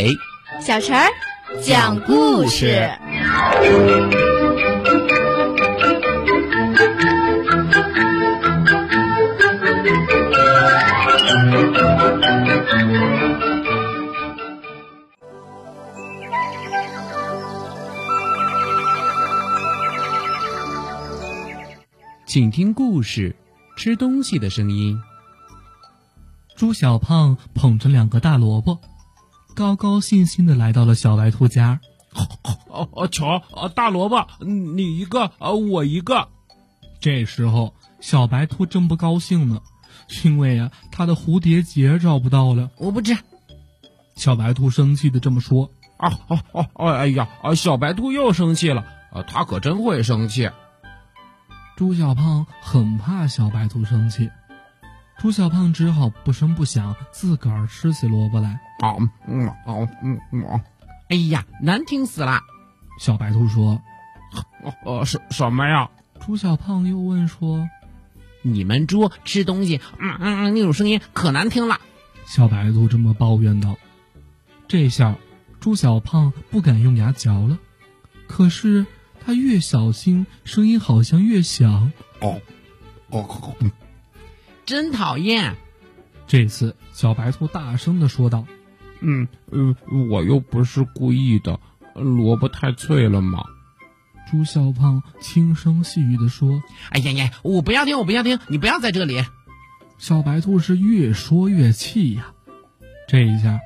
伟、小陈儿讲故事。请听故事：吃东西的声音。猪小胖捧着两个大萝卜，高高兴兴的来到了小白兔家。哦哦，瞧，大萝卜，你一个，我一个。这时候，小白兔正不高兴呢，因为啊，它的蝴蝶结找不到了。我不吃。小白兔生气的这么说。啊哦哦哦！哎呀，啊，小白兔又生气了。啊，他可真会生气。猪小胖很怕小白兔生气，猪小胖只好不声不响自个儿吃起萝卜来。啊嗯啊嗯嗯，哎呀，难听死了！小白兔说：“呃什什么呀？”猪小胖又问说：“你们猪吃东西，嗯嗯那种声音可难听了。”小白兔这么抱怨道。这下，猪小胖不敢用牙嚼了，可是。他越小心，声音好像越响。哦，哦，真讨厌！这次小白兔大声的说道：“嗯，呃，我又不是故意的，萝卜太脆了嘛。”朱小胖轻声细语的说：“哎呀呀，我不要听，我不要听，你不要在这里！”小白兔是越说越气呀。这一下，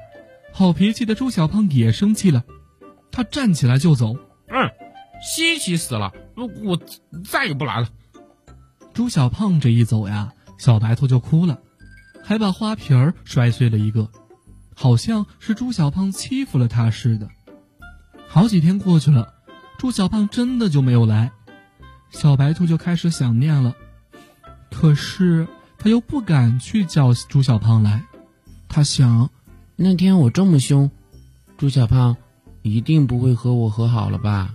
好脾气的朱小胖也生气了，他站起来就走。嗯。稀奇死了！我再也不来了。朱小胖这一走呀，小白兔就哭了，还把花瓶儿摔碎了一个，好像是朱小胖欺负了他似的。好几天过去了，朱小胖真的就没有来，小白兔就开始想念了。可是他又不敢去叫朱小胖来，他想，那天我这么凶，朱小胖一定不会和我和好了吧。